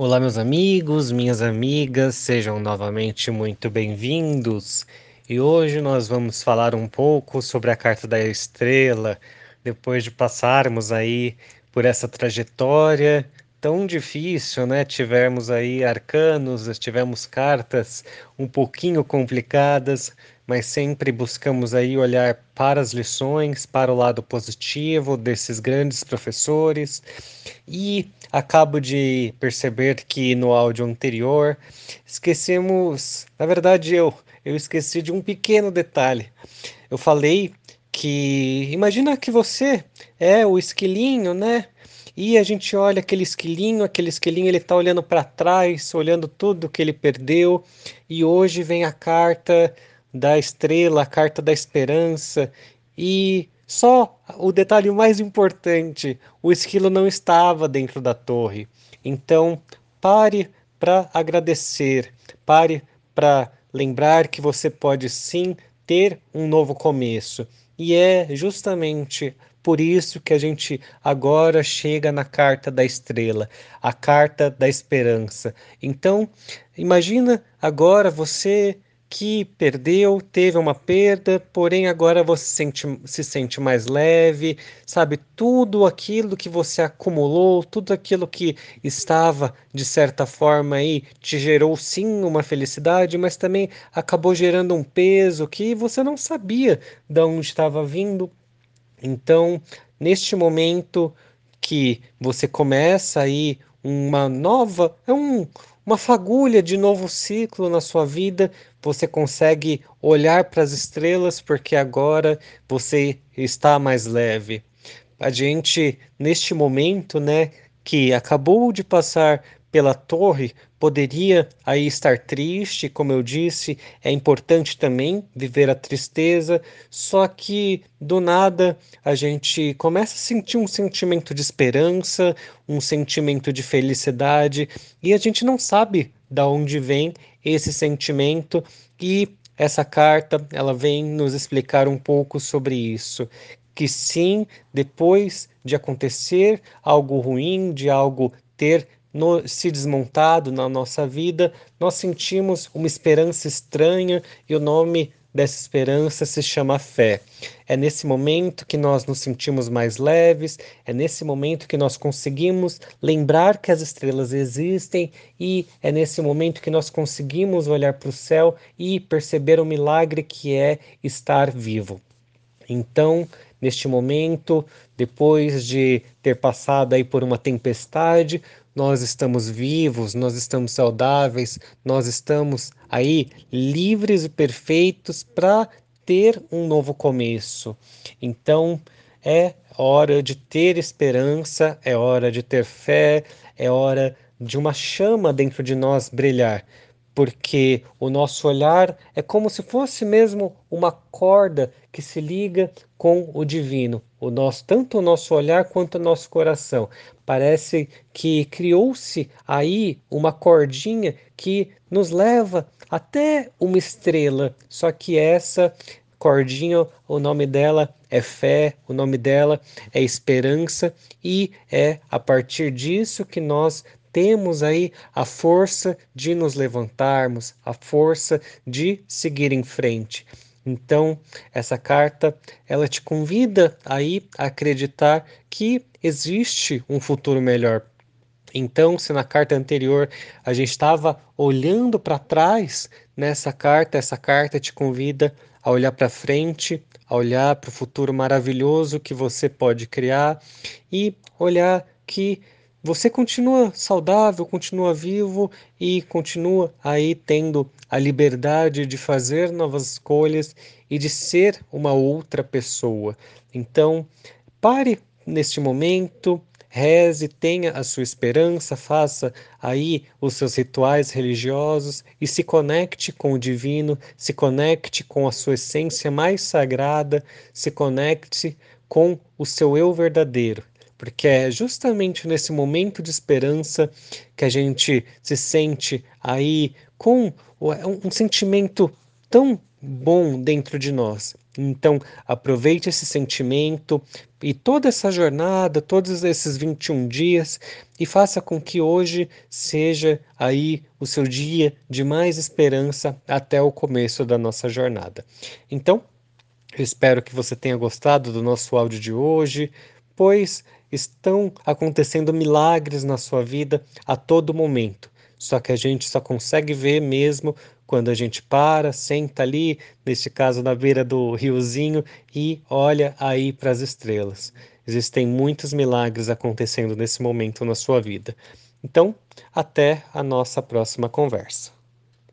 Olá, meus amigos, minhas amigas, sejam novamente muito bem-vindos. E hoje nós vamos falar um pouco sobre a carta da estrela, depois de passarmos aí por essa trajetória tão difícil, né? Tivemos aí arcanos, tivemos cartas um pouquinho complicadas, mas sempre buscamos aí olhar para as lições, para o lado positivo desses grandes professores. E acabo de perceber que no áudio anterior esquecemos, na verdade eu, eu esqueci de um pequeno detalhe. Eu falei que imagina que você é o esquilinho, né? E a gente olha aquele esquilinho, aquele esquilinho, ele está olhando para trás, olhando tudo que ele perdeu, e hoje vem a carta da estrela, a carta da esperança, e só o detalhe mais importante: o esquilo não estava dentro da torre. Então, pare para agradecer, pare para lembrar que você pode sim ter um novo começo. E é justamente por isso que a gente agora chega na carta da estrela, a carta da esperança. Então, imagina agora você que perdeu, teve uma perda, porém agora você se sente, se sente mais leve, sabe? Tudo aquilo que você acumulou, tudo aquilo que estava de certa forma aí te gerou sim uma felicidade, mas também acabou gerando um peso que você não sabia de onde estava vindo. Então, neste momento que você começa aí uma nova, é um uma fagulha de novo ciclo na sua vida, você consegue olhar para as estrelas porque agora você está mais leve. A gente, neste momento, né, que acabou de passar pela torre, poderia aí estar triste, como eu disse, é importante também viver a tristeza, só que do nada a gente começa a sentir um sentimento de esperança, um sentimento de felicidade, e a gente não sabe da onde vem esse sentimento e essa carta ela vem nos explicar um pouco sobre isso, que sim, depois de acontecer algo ruim, de algo ter no, se desmontado na nossa vida, nós sentimos uma esperança estranha e o nome dessa esperança se chama fé. É nesse momento que nós nos sentimos mais leves, é nesse momento que nós conseguimos lembrar que as estrelas existem e é nesse momento que nós conseguimos olhar para o céu e perceber o milagre que é estar vivo. Então, neste momento, depois de ter passado aí por uma tempestade, nós estamos vivos, nós estamos saudáveis, nós estamos aí livres e perfeitos para ter um novo começo. Então, é hora de ter esperança, é hora de ter fé, é hora de uma chama dentro de nós brilhar, porque o nosso olhar é como se fosse mesmo uma corda que se liga com o divino. O nosso, tanto o nosso olhar quanto o nosso coração. Parece que criou-se aí uma cordinha que nos leva até uma estrela. Só que essa cordinha, o nome dela é fé, o nome dela é esperança e é a partir disso que nós temos aí a força de nos levantarmos, a força de seguir em frente. Então, essa carta, ela te convida aí a acreditar que existe um futuro melhor. Então, se na carta anterior a gente estava olhando para trás, nessa carta, essa carta te convida a olhar para frente, a olhar para o futuro maravilhoso que você pode criar e olhar que você continua saudável, continua vivo e continua aí tendo a liberdade de fazer novas escolhas e de ser uma outra pessoa. Então, pare neste momento, reze, tenha a sua esperança, faça aí os seus rituais religiosos e se conecte com o divino, se conecte com a sua essência mais sagrada, se conecte com o seu eu verdadeiro porque é justamente nesse momento de esperança que a gente se sente aí com um sentimento tão bom dentro de nós. Então, aproveite esse sentimento e toda essa jornada, todos esses 21 dias, e faça com que hoje seja aí o seu dia de mais esperança até o começo da nossa jornada. Então, eu espero que você tenha gostado do nosso áudio de hoje, pois estão acontecendo milagres na sua vida a todo momento. Só que a gente só consegue ver mesmo quando a gente para, senta ali, neste caso na beira do riozinho, e olha aí para as estrelas. Existem muitos milagres acontecendo nesse momento na sua vida. Então, até a nossa próxima conversa.